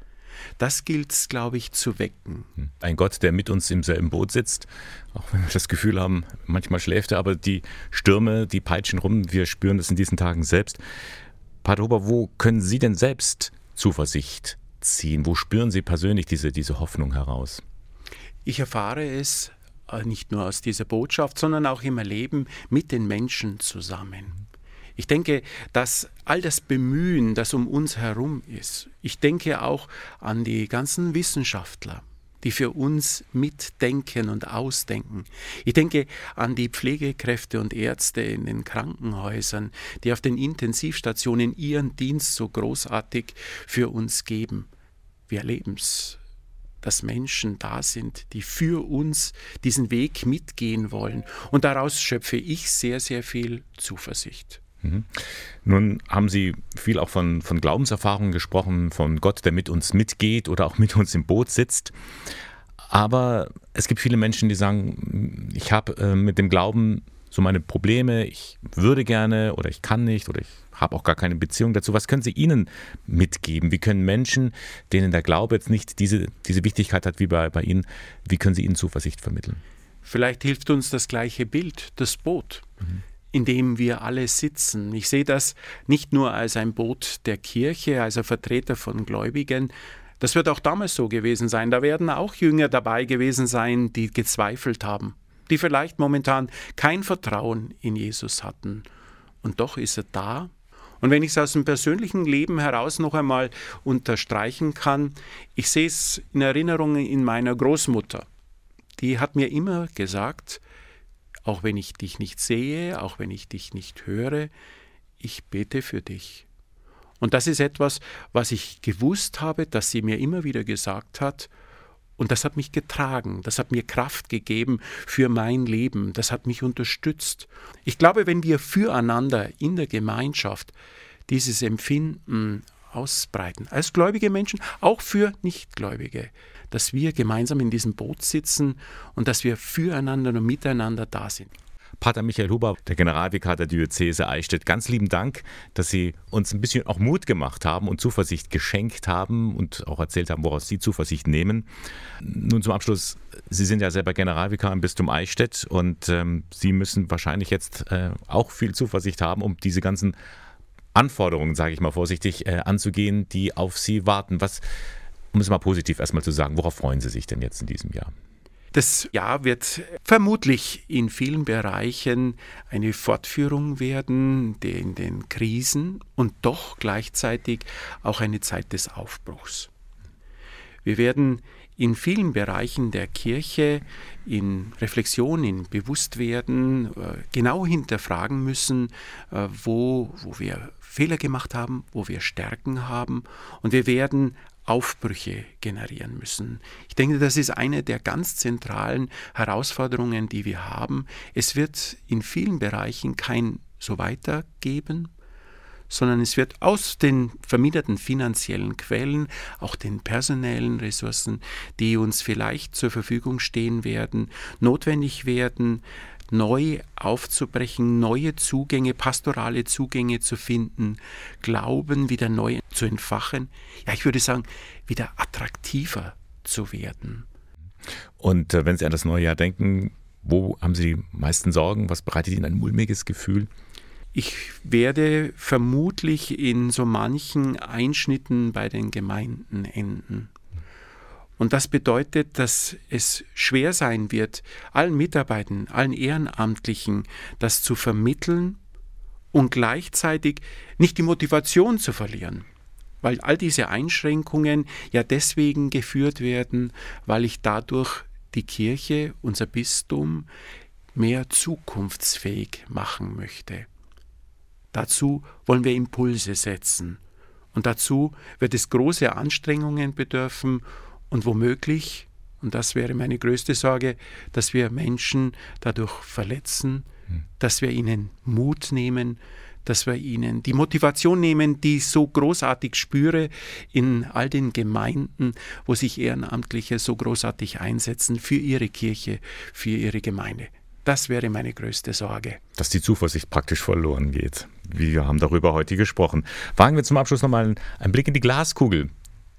Das gilt es, glaube ich, zu wecken. Hm. Ein Gott, der mit uns im selben Boot sitzt, auch wenn wir das Gefühl haben, manchmal schläft er, aber die Stürme, die peitschen rum, wir spüren das in diesen Tagen selbst. Pater Huber, wo können Sie denn selbst Zuversicht ziehen? Wo spüren Sie persönlich diese, diese Hoffnung heraus? Ich erfahre es äh, nicht nur aus dieser Botschaft, sondern auch im Erleben mit den Menschen zusammen. Ich denke, dass all das Bemühen, das um uns herum ist, ich denke auch an die ganzen Wissenschaftler, die für uns mitdenken und ausdenken. Ich denke an die Pflegekräfte und Ärzte in den Krankenhäusern, die auf den Intensivstationen ihren Dienst so großartig für uns geben. Wir erleben es, dass Menschen da sind, die für uns diesen Weg mitgehen wollen. Und daraus schöpfe ich sehr, sehr viel Zuversicht. Mhm. Nun haben Sie viel auch von, von Glaubenserfahrungen gesprochen, von Gott, der mit uns mitgeht oder auch mit uns im Boot sitzt. Aber es gibt viele Menschen, die sagen, ich habe äh, mit dem Glauben so meine Probleme, ich würde gerne oder ich kann nicht oder ich habe auch gar keine Beziehung dazu. Was können Sie ihnen mitgeben? Wie können Menschen, denen der Glaube jetzt nicht diese, diese Wichtigkeit hat wie bei, bei Ihnen, wie können Sie ihnen Zuversicht vermitteln? Vielleicht hilft uns das gleiche Bild, das Boot. Mhm in dem wir alle sitzen. Ich sehe das nicht nur als ein Boot der Kirche, als ein Vertreter von Gläubigen. Das wird auch damals so gewesen sein. Da werden auch Jünger dabei gewesen sein, die gezweifelt haben, die vielleicht momentan kein Vertrauen in Jesus hatten. Und doch ist er da. Und wenn ich es aus dem persönlichen Leben heraus noch einmal unterstreichen kann, ich sehe es in Erinnerungen in meiner Großmutter. Die hat mir immer gesagt, auch wenn ich dich nicht sehe, auch wenn ich dich nicht höre, ich bete für dich. Und das ist etwas, was ich gewusst habe, dass sie mir immer wieder gesagt hat, und das hat mich getragen, das hat mir Kraft gegeben für mein Leben, das hat mich unterstützt. Ich glaube, wenn wir füreinander in der Gemeinschaft dieses Empfinden ausbreiten, als gläubige Menschen, auch für Nichtgläubige, dass wir gemeinsam in diesem Boot sitzen und dass wir füreinander und miteinander da sind. Pater Michael Huber, der Generalvikar der Diözese Eichstätt, ganz lieben Dank, dass Sie uns ein bisschen auch Mut gemacht haben und Zuversicht geschenkt haben und auch erzählt haben, woraus Sie Zuversicht nehmen. Nun zum Abschluss, Sie sind ja selber Generalvikar im Bistum Eichstätt und ähm, Sie müssen wahrscheinlich jetzt äh, auch viel Zuversicht haben, um diese ganzen Anforderungen, sage ich mal vorsichtig, äh, anzugehen, die auf Sie warten. Was um es mal positiv erstmal zu sagen, worauf freuen Sie sich denn jetzt in diesem Jahr? Das Jahr wird vermutlich in vielen Bereichen eine Fortführung werden in den Krisen und doch gleichzeitig auch eine Zeit des Aufbruchs. Wir werden in vielen Bereichen der Kirche in Reflexion, in Bewusstwerden äh, genau hinterfragen müssen, äh, wo, wo wir Fehler gemacht haben, wo wir Stärken haben. Und wir werden Aufbrüche generieren müssen. Ich denke, das ist eine der ganz zentralen Herausforderungen, die wir haben. Es wird in vielen Bereichen kein so weiter geben, sondern es wird aus den verminderten finanziellen Quellen, auch den personellen Ressourcen, die uns vielleicht zur Verfügung stehen werden, notwendig werden, neu aufzubrechen, neue Zugänge, pastorale Zugänge zu finden, Glauben wieder neu zu entfachen. Ja, ich würde sagen, wieder attraktiver zu werden. Und äh, wenn Sie an das neue Jahr denken, wo haben Sie die meisten Sorgen? Was bereitet Ihnen ein mulmiges Gefühl? Ich werde vermutlich in so manchen Einschnitten bei den Gemeinden enden. Und das bedeutet, dass es schwer sein wird, allen Mitarbeitern, allen Ehrenamtlichen das zu vermitteln und gleichzeitig nicht die Motivation zu verlieren. Weil all diese Einschränkungen ja deswegen geführt werden, weil ich dadurch die Kirche, unser Bistum, mehr zukunftsfähig machen möchte. Dazu wollen wir Impulse setzen. Und dazu wird es große Anstrengungen bedürfen und womöglich, und das wäre meine größte Sorge, dass wir Menschen dadurch verletzen, hm. dass wir ihnen Mut nehmen, dass wir ihnen die Motivation nehmen, die ich so großartig spüre in all den Gemeinden, wo sich Ehrenamtliche so großartig einsetzen für ihre Kirche, für ihre Gemeinde. Das wäre meine größte Sorge. Dass die Zuversicht praktisch verloren geht. Wir haben darüber heute gesprochen. Wagen wir zum Abschluss nochmal einen Blick in die Glaskugel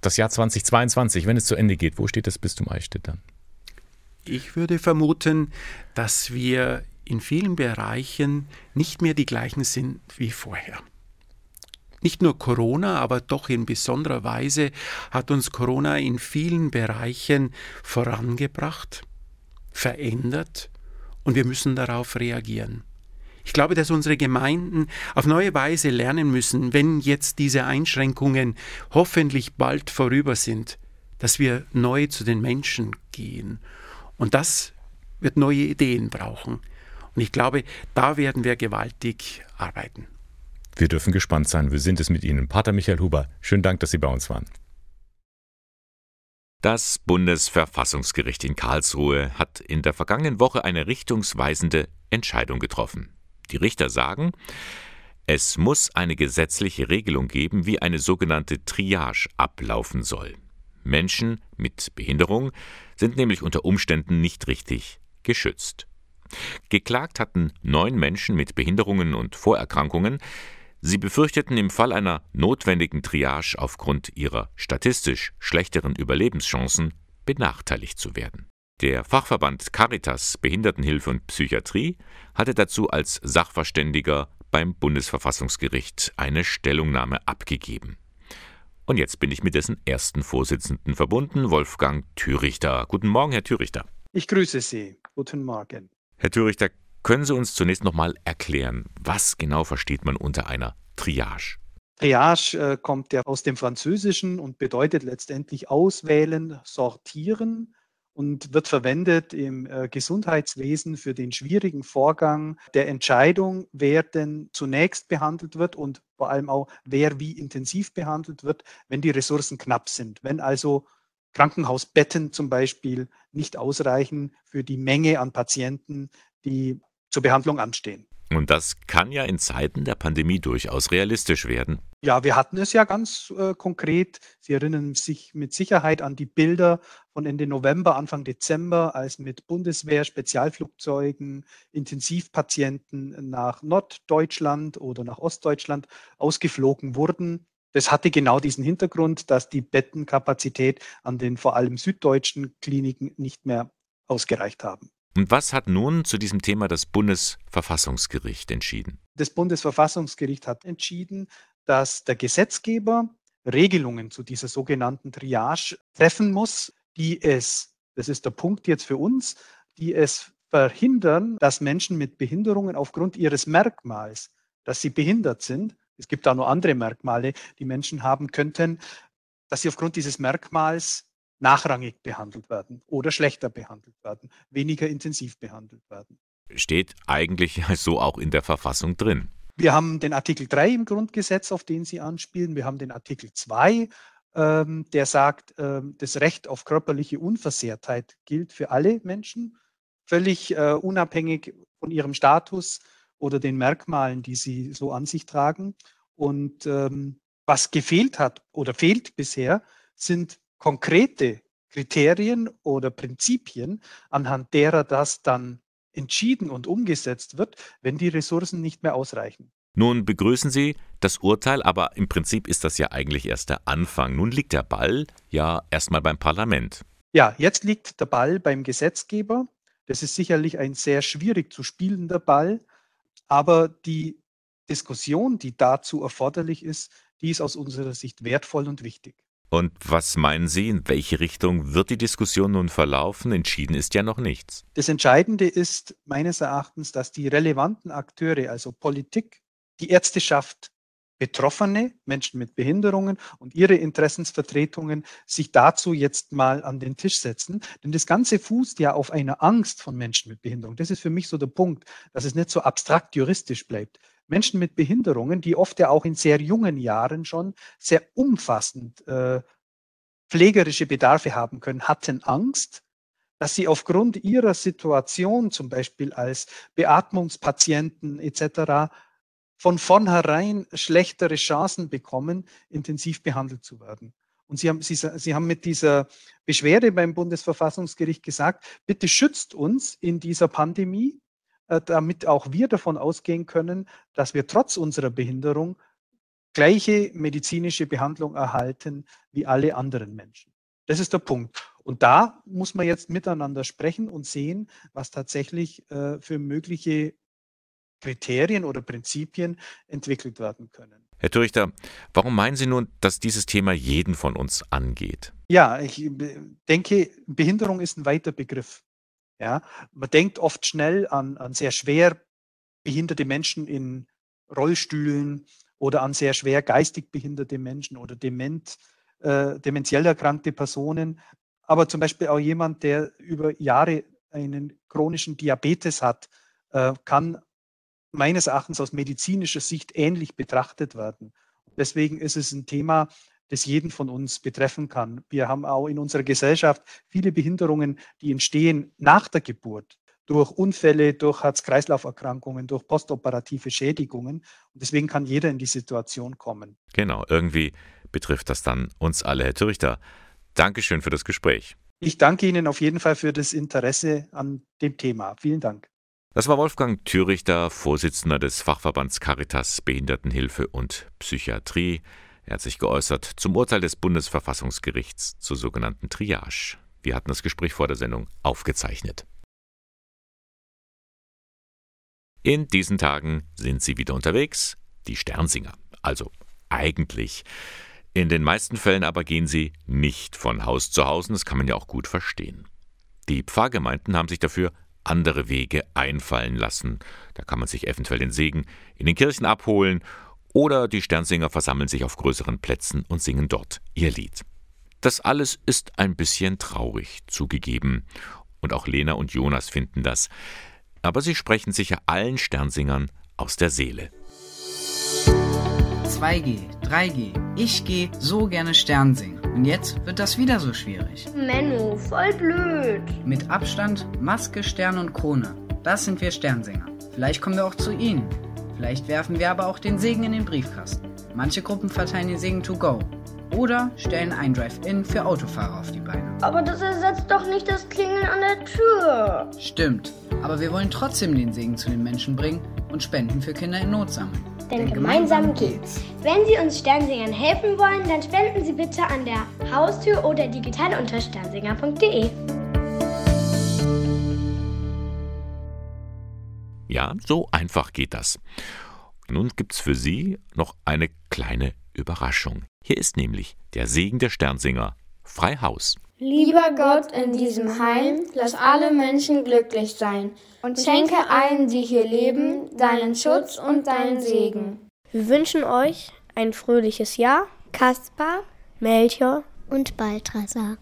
das Jahr 2022, wenn es zu Ende geht, wo steht das Bistum Eichstätt dann? Ich würde vermuten, dass wir in vielen Bereichen nicht mehr die gleichen sind wie vorher. Nicht nur Corona, aber doch in besonderer Weise hat uns Corona in vielen Bereichen vorangebracht, verändert und wir müssen darauf reagieren. Ich glaube, dass unsere Gemeinden auf neue Weise lernen müssen, wenn jetzt diese Einschränkungen hoffentlich bald vorüber sind, dass wir neu zu den Menschen gehen. Und das wird neue Ideen brauchen. Und ich glaube, da werden wir gewaltig arbeiten. Wir dürfen gespannt sein. Wir sind es mit Ihnen. Pater Michael Huber, schönen Dank, dass Sie bei uns waren. Das Bundesverfassungsgericht in Karlsruhe hat in der vergangenen Woche eine richtungsweisende Entscheidung getroffen. Die Richter sagen, es muss eine gesetzliche Regelung geben, wie eine sogenannte Triage ablaufen soll. Menschen mit Behinderung sind nämlich unter Umständen nicht richtig geschützt. Geklagt hatten neun Menschen mit Behinderungen und Vorerkrankungen. Sie befürchteten im Fall einer notwendigen Triage aufgrund ihrer statistisch schlechteren Überlebenschancen benachteiligt zu werden. Der Fachverband Caritas Behindertenhilfe und Psychiatrie hatte dazu als Sachverständiger beim Bundesverfassungsgericht eine Stellungnahme abgegeben. Und jetzt bin ich mit dessen ersten Vorsitzenden verbunden, Wolfgang Thürichter. Guten Morgen, Herr Thürichter. Ich grüße Sie. Guten Morgen. Herr Thürichter, können Sie uns zunächst noch mal erklären, was genau versteht man unter einer Triage? Triage äh, kommt ja aus dem Französischen und bedeutet letztendlich auswählen, sortieren und wird verwendet im äh, Gesundheitswesen für den schwierigen Vorgang der Entscheidung, wer denn zunächst behandelt wird und vor allem auch, wer wie intensiv behandelt wird, wenn die Ressourcen knapp sind. Wenn also Krankenhausbetten zum Beispiel nicht ausreichen für die Menge an Patienten, die zur Behandlung anstehen. Und das kann ja in Zeiten der Pandemie durchaus realistisch werden. Ja, wir hatten es ja ganz äh, konkret. Sie erinnern sich mit Sicherheit an die Bilder von Ende November, Anfang Dezember, als mit Bundeswehr, Spezialflugzeugen, Intensivpatienten nach Norddeutschland oder nach Ostdeutschland ausgeflogen wurden. Das hatte genau diesen Hintergrund, dass die Bettenkapazität an den vor allem süddeutschen Kliniken nicht mehr ausgereicht haben. Und was hat nun zu diesem Thema das Bundesverfassungsgericht entschieden? Das Bundesverfassungsgericht hat entschieden, dass der Gesetzgeber Regelungen zu dieser sogenannten Triage treffen muss, die es, das ist der Punkt jetzt für uns, die es verhindern, dass Menschen mit Behinderungen aufgrund ihres Merkmals, dass sie behindert sind, es gibt da nur andere Merkmale, die Menschen haben könnten, dass sie aufgrund dieses Merkmals nachrangig behandelt werden oder schlechter behandelt werden, weniger intensiv behandelt werden. Steht eigentlich so auch in der Verfassung drin. Wir haben den Artikel 3 im Grundgesetz, auf den Sie anspielen. Wir haben den Artikel 2, ähm, der sagt, ähm, das Recht auf körperliche Unversehrtheit gilt für alle Menschen, völlig äh, unabhängig von ihrem Status oder den Merkmalen, die sie so an sich tragen. Und ähm, was gefehlt hat oder fehlt bisher, sind konkrete Kriterien oder Prinzipien, anhand derer das dann entschieden und umgesetzt wird, wenn die Ressourcen nicht mehr ausreichen. Nun begrüßen Sie das Urteil, aber im Prinzip ist das ja eigentlich erst der Anfang. Nun liegt der Ball ja erstmal beim Parlament. Ja, jetzt liegt der Ball beim Gesetzgeber. Das ist sicherlich ein sehr schwierig zu spielender Ball, aber die Diskussion, die dazu erforderlich ist, die ist aus unserer Sicht wertvoll und wichtig. Und was meinen Sie, in welche Richtung wird die Diskussion nun verlaufen? Entschieden ist ja noch nichts. Das Entscheidende ist meines Erachtens, dass die relevanten Akteure, also Politik, die Ärzteschaft, Betroffene, Menschen mit Behinderungen und ihre Interessensvertretungen sich dazu jetzt mal an den Tisch setzen. Denn das Ganze fußt ja auf einer Angst von Menschen mit Behinderung. Das ist für mich so der Punkt, dass es nicht so abstrakt juristisch bleibt. Menschen mit Behinderungen, die oft ja auch in sehr jungen Jahren schon sehr umfassend äh, pflegerische Bedarfe haben können, hatten Angst, dass sie aufgrund ihrer Situation, zum Beispiel als Beatmungspatienten etc., von vornherein schlechtere Chancen bekommen, intensiv behandelt zu werden. Und Sie haben, Sie, Sie haben mit dieser Beschwerde beim Bundesverfassungsgericht gesagt, bitte schützt uns in dieser Pandemie, damit auch wir davon ausgehen können, dass wir trotz unserer Behinderung gleiche medizinische Behandlung erhalten wie alle anderen Menschen. Das ist der Punkt. Und da muss man jetzt miteinander sprechen und sehen, was tatsächlich äh, für mögliche Kriterien oder Prinzipien entwickelt werden können. Herr Thürichter, warum meinen Sie nun, dass dieses Thema jeden von uns angeht? Ja, ich denke, Behinderung ist ein weiter Begriff. Ja, man denkt oft schnell an, an sehr schwer behinderte Menschen in Rollstühlen oder an sehr schwer geistig behinderte Menschen oder dement, äh, dementiell erkrankte Personen. Aber zum Beispiel auch jemand, der über Jahre einen chronischen Diabetes hat, äh, kann meines Erachtens aus medizinischer Sicht ähnlich betrachtet werden. Deswegen ist es ein Thema, das jeden von uns betreffen kann. Wir haben auch in unserer Gesellschaft viele Behinderungen, die entstehen nach der Geburt durch Unfälle, durch Herz-Kreislauf-Erkrankungen, durch postoperative Schädigungen. Und deswegen kann jeder in die Situation kommen. Genau, irgendwie betrifft das dann uns alle. Herr Thürichter, Dankeschön für das Gespräch. Ich danke Ihnen auf jeden Fall für das Interesse an dem Thema. Vielen Dank. Das war Wolfgang Thürichter, Vorsitzender des Fachverbands Caritas Behindertenhilfe und Psychiatrie. Er hat sich geäußert zum Urteil des Bundesverfassungsgerichts zur sogenannten Triage. Wir hatten das Gespräch vor der Sendung aufgezeichnet. In diesen Tagen sind sie wieder unterwegs, die Sternsinger. Also eigentlich. In den meisten Fällen aber gehen sie nicht von Haus zu Haus, das kann man ja auch gut verstehen. Die Pfarrgemeinden haben sich dafür andere Wege einfallen lassen. Da kann man sich eventuell den Segen in den Kirchen abholen oder die Sternsinger versammeln sich auf größeren Plätzen und singen dort ihr Lied. Das alles ist ein bisschen traurig zugegeben. Und auch Lena und Jonas finden das. Aber sie sprechen sicher allen Sternsingern aus der Seele. 2G, 3G, ich gehe so gerne Stern singen. Und jetzt wird das wieder so schwierig. Menno, voll blöd. Mit Abstand, Maske, Stern und Krone. Das sind wir Sternsinger. Vielleicht kommen wir auch zu Ihnen. Vielleicht werfen wir aber auch den Segen in den Briefkasten. Manche Gruppen verteilen den Segen to go. Oder stellen ein Drive-In für Autofahrer auf die Beine. Aber das ersetzt doch nicht das Klingeln an der Tür. Stimmt. Aber wir wollen trotzdem den Segen zu den Menschen bringen und Spenden für Kinder in Not sammeln. Denn, Denn gemeinsam geht's. Wenn Sie uns Sternsingern helfen wollen, dann spenden Sie bitte an der Haustür oder digital unter sternsinger.de. Ja, so einfach geht das. Nun gibt's für Sie noch eine kleine Überraschung. Hier ist nämlich der Segen der Sternsinger. Frei Haus. Lieber Gott, in diesem Heim, lass alle Menschen glücklich sein und schenke allen, die hier leben, deinen Schutz und deinen Segen. Wir wünschen euch ein fröhliches Jahr. Kaspar, Melchior und Balthasar.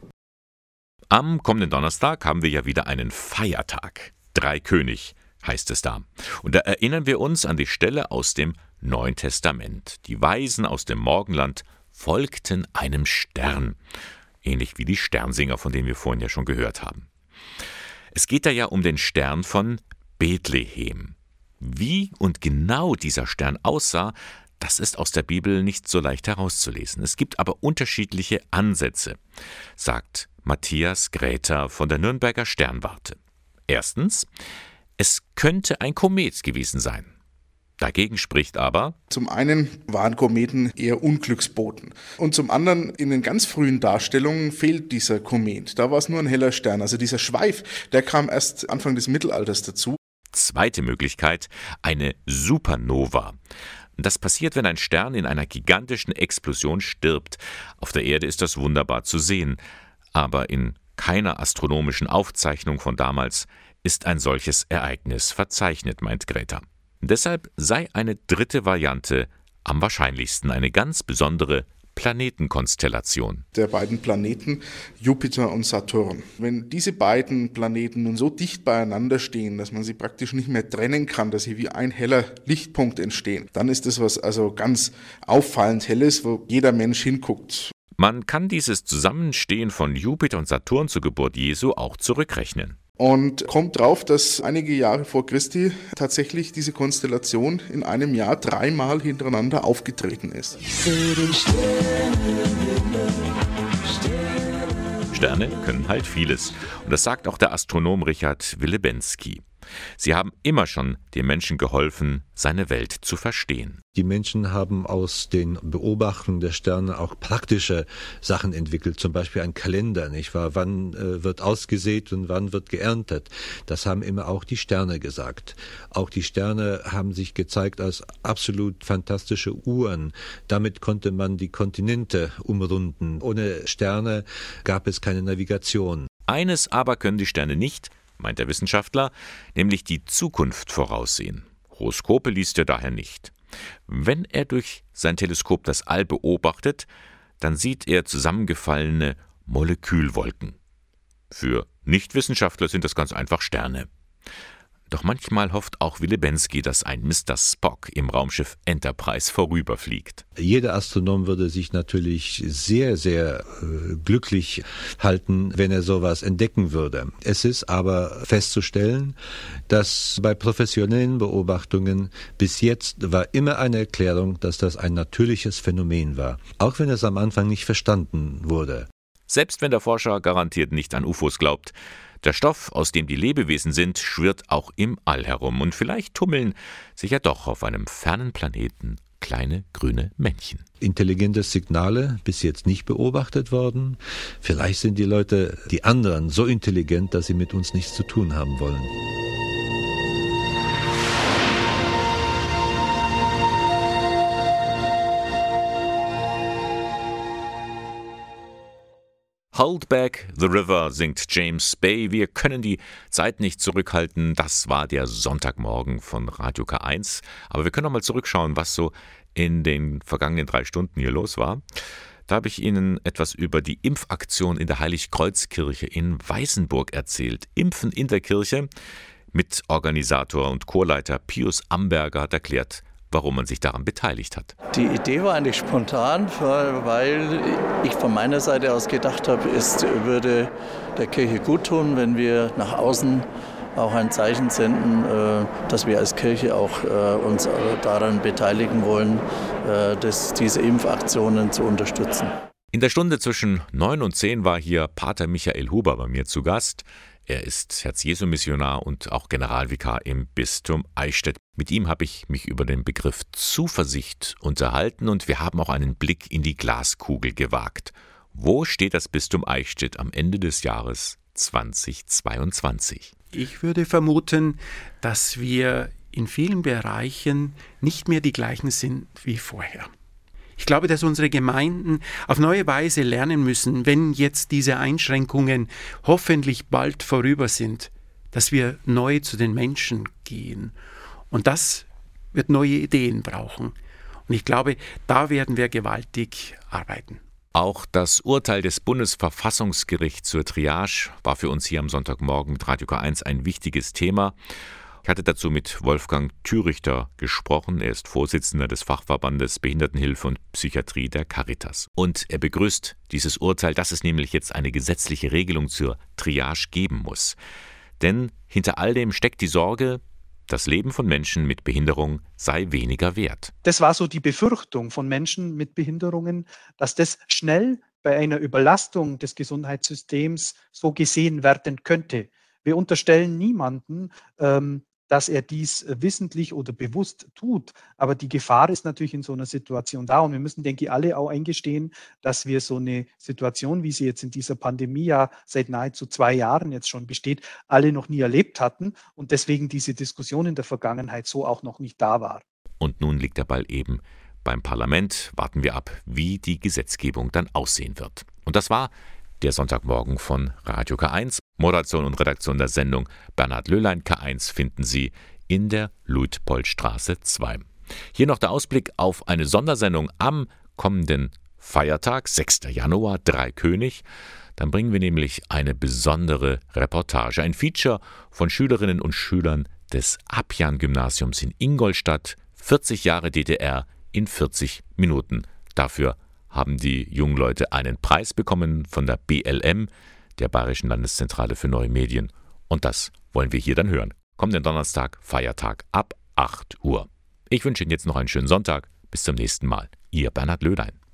Am kommenden Donnerstag haben wir ja wieder einen Feiertag. Dreikönig heißt es da. Und da erinnern wir uns an die Stelle aus dem Neuen Testament. Die Weisen aus dem Morgenland folgten einem Stern, ähnlich wie die Sternsinger, von denen wir vorhin ja schon gehört haben. Es geht da ja um den Stern von Bethlehem. Wie und genau dieser Stern aussah, Das ist aus der Bibel nicht so leicht herauszulesen. Es gibt aber unterschiedliche Ansätze, sagt Matthias Gräter von der Nürnberger Sternwarte. Erstens, es könnte ein Komet gewesen sein. Dagegen spricht aber, Zum einen waren Kometen eher Unglücksboten. Und zum anderen, in den ganz frühen Darstellungen fehlt dieser Komet. Da war es nur ein heller Stern. Also dieser Schweif, der kam erst Anfang des Mittelalters dazu. Zweite Möglichkeit, eine Supernova. Das passiert, wenn ein Stern in einer gigantischen Explosion stirbt. Auf der Erde ist das wunderbar zu sehen, aber in keiner astronomischen Aufzeichnung von damals ist ein solches Ereignis verzeichnet, meint Greta. Deshalb sei eine dritte Variante am wahrscheinlichsten eine ganz besondere Planetenkonstellation. Der beiden Planeten Jupiter und Saturn. Wenn diese beiden Planeten nun so dicht beieinander stehen, dass man sie praktisch nicht mehr trennen kann, dass sie wie ein heller Lichtpunkt entstehen, dann ist das was also ganz auffallend helles, wo jeder Mensch hinguckt. Man kann dieses Zusammenstehen von Jupiter und Saturn zur Geburt Jesu auch zurückrechnen. Und kommt drauf, dass einige Jahre vor Christi tatsächlich diese Konstellation in einem Jahr dreimal hintereinander aufgetreten ist. Sterne können halt vieles. Und das sagt auch der Astronom Richard Willebensky. Sie haben immer schon dem Menschen geholfen, seine Welt zu verstehen. Die Menschen haben aus den Beobachtungen der Sterne auch praktische Sachen entwickelt, zum Beispiel ein Kalender, nicht wahr? Wann äh, wird ausgesät und wann wird geerntet? Das haben immer auch die Sterne gesagt. Auch die Sterne haben sich gezeigt als absolut fantastische Uhren. Damit konnte man die Kontinente umrunden. Ohne Sterne gab es keine Navigation. Eines aber können die Sterne nicht, meint der Wissenschaftler, nämlich die Zukunft voraussehen. Horoskope liest er daher nicht. Wenn er durch sein Teleskop das All beobachtet, dann sieht er zusammengefallene Molekülwolken. Für Nichtwissenschaftler sind das ganz einfach Sterne. Doch manchmal hofft auch Willebensky, dass ein Mr. Spock im Raumschiff Enterprise vorüberfliegt. Jeder Astronom würde sich natürlich sehr, sehr äh, glücklich halten, wenn er sowas entdecken würde. Es ist aber festzustellen, dass bei professionellen Beobachtungen bis jetzt war immer eine Erklärung, dass das ein natürliches Phänomen war, auch wenn es am Anfang nicht verstanden wurde. Selbst wenn der Forscher garantiert nicht an UFOs glaubt, der Stoff, aus dem die Lebewesen sind, schwirrt auch im All herum und vielleicht tummeln sich ja doch auf einem fernen Planeten kleine grüne Männchen. Intelligente Signale bis jetzt nicht beobachtet worden. Vielleicht sind die Leute, die anderen, so intelligent, dass sie mit uns nichts zu tun haben wollen. Hold back the river, singt James Bay. Wir können die Zeit nicht zurückhalten. Das war der Sonntagmorgen von Radio K1. Aber wir können noch mal zurückschauen, was so in den vergangenen drei Stunden hier los war. Da habe ich Ihnen etwas über die Impfaktion in der Heiligkreuzkirche in Weißenburg erzählt. Impfen in der Kirche. Mitorganisator und Chorleiter Pius Amberger hat erklärt, warum man sich daran beteiligt hat. Die Idee war eigentlich spontan, weil ich von meiner Seite aus gedacht habe, es würde der Kirche gut tun, wenn wir nach außen auch ein Zeichen senden, dass wir als Kirche auch uns daran beteiligen wollen, dass diese Impfaktionen zu unterstützen. In der Stunde zwischen 9 und 10 war hier Pater Michael Huber bei mir zu Gast. Er ist Herz-Jesu-Missionar und auch Generalvikar im Bistum Eichstätt. Mit ihm habe ich mich über den Begriff Zuversicht unterhalten und wir haben auch einen Blick in die Glaskugel gewagt. Wo steht das Bistum Eichstätt am Ende des Jahres 2022? Ich würde vermuten, dass wir in vielen Bereichen nicht mehr die gleichen sind wie vorher. Ich glaube, dass unsere Gemeinden auf neue Weise lernen müssen, wenn jetzt diese Einschränkungen hoffentlich bald vorüber sind, dass wir neu zu den Menschen gehen. Und das wird neue Ideen brauchen. Und ich glaube, da werden wir gewaltig arbeiten. Auch das Urteil des Bundesverfassungsgerichts zur Triage war für uns hier am Sonntagmorgen mit Radio K1 ein wichtiges Thema. Ich hatte dazu mit Wolfgang Thürichter gesprochen. Er ist Vorsitzender des Fachverbandes Behindertenhilfe und Psychiatrie der Caritas. Und er begrüßt dieses Urteil, dass es nämlich jetzt eine gesetzliche Regelung zur Triage geben muss. Denn hinter all dem steckt die Sorge, das Leben von Menschen mit Behinderung sei weniger wert. Das war so die Befürchtung von Menschen mit Behinderungen, dass das schnell bei einer Überlastung des Gesundheitssystems so gesehen werden könnte. Wir unterstellen niemanden, ähm, dass er dies äh, wissentlich oder bewusst tut. Aber die Gefahr ist natürlich in so einer Situation da. Und wir müssen, denke ich, alle auch eingestehen, dass wir so eine Situation, wie sie jetzt in dieser Pandemie ja seit nahezu zwei Jahren jetzt schon besteht, alle noch nie erlebt hatten und deswegen diese Diskussion in der Vergangenheit so auch noch nicht da war. Und nun liegt der Ball eben beim Parlament. Warten wir ab, wie die Gesetzgebung dann aussehen wird. Und das war der Sonntagmorgen von Radio K1. Moderation und Redaktion der Sendung Bernhard Löhlein. K1 finden Sie in der Luitpoldstraße 2. Hier noch der Ausblick auf eine Sondersendung am kommenden Feiertag, 6. Januar, Dreikönig. Dann bringen wir nämlich eine besondere Reportage, ein Feature von Schülerinnen und Schülern des Abjan-Gymnasiums in Ingolstadt, 40 Jahre DDR in 40 Minuten. Dafür haben die jungen Leute einen Preis bekommen von der BLM, der Bayerischen Landeszentrale für neue Medien. Und das wollen wir hier dann hören. Kommenden Donnerstag, Feiertag ab 8 Uhr. Ich wünsche Ihnen jetzt noch einen schönen Sonntag. Bis zum nächsten Mal. Ihr Bernhard Lödein.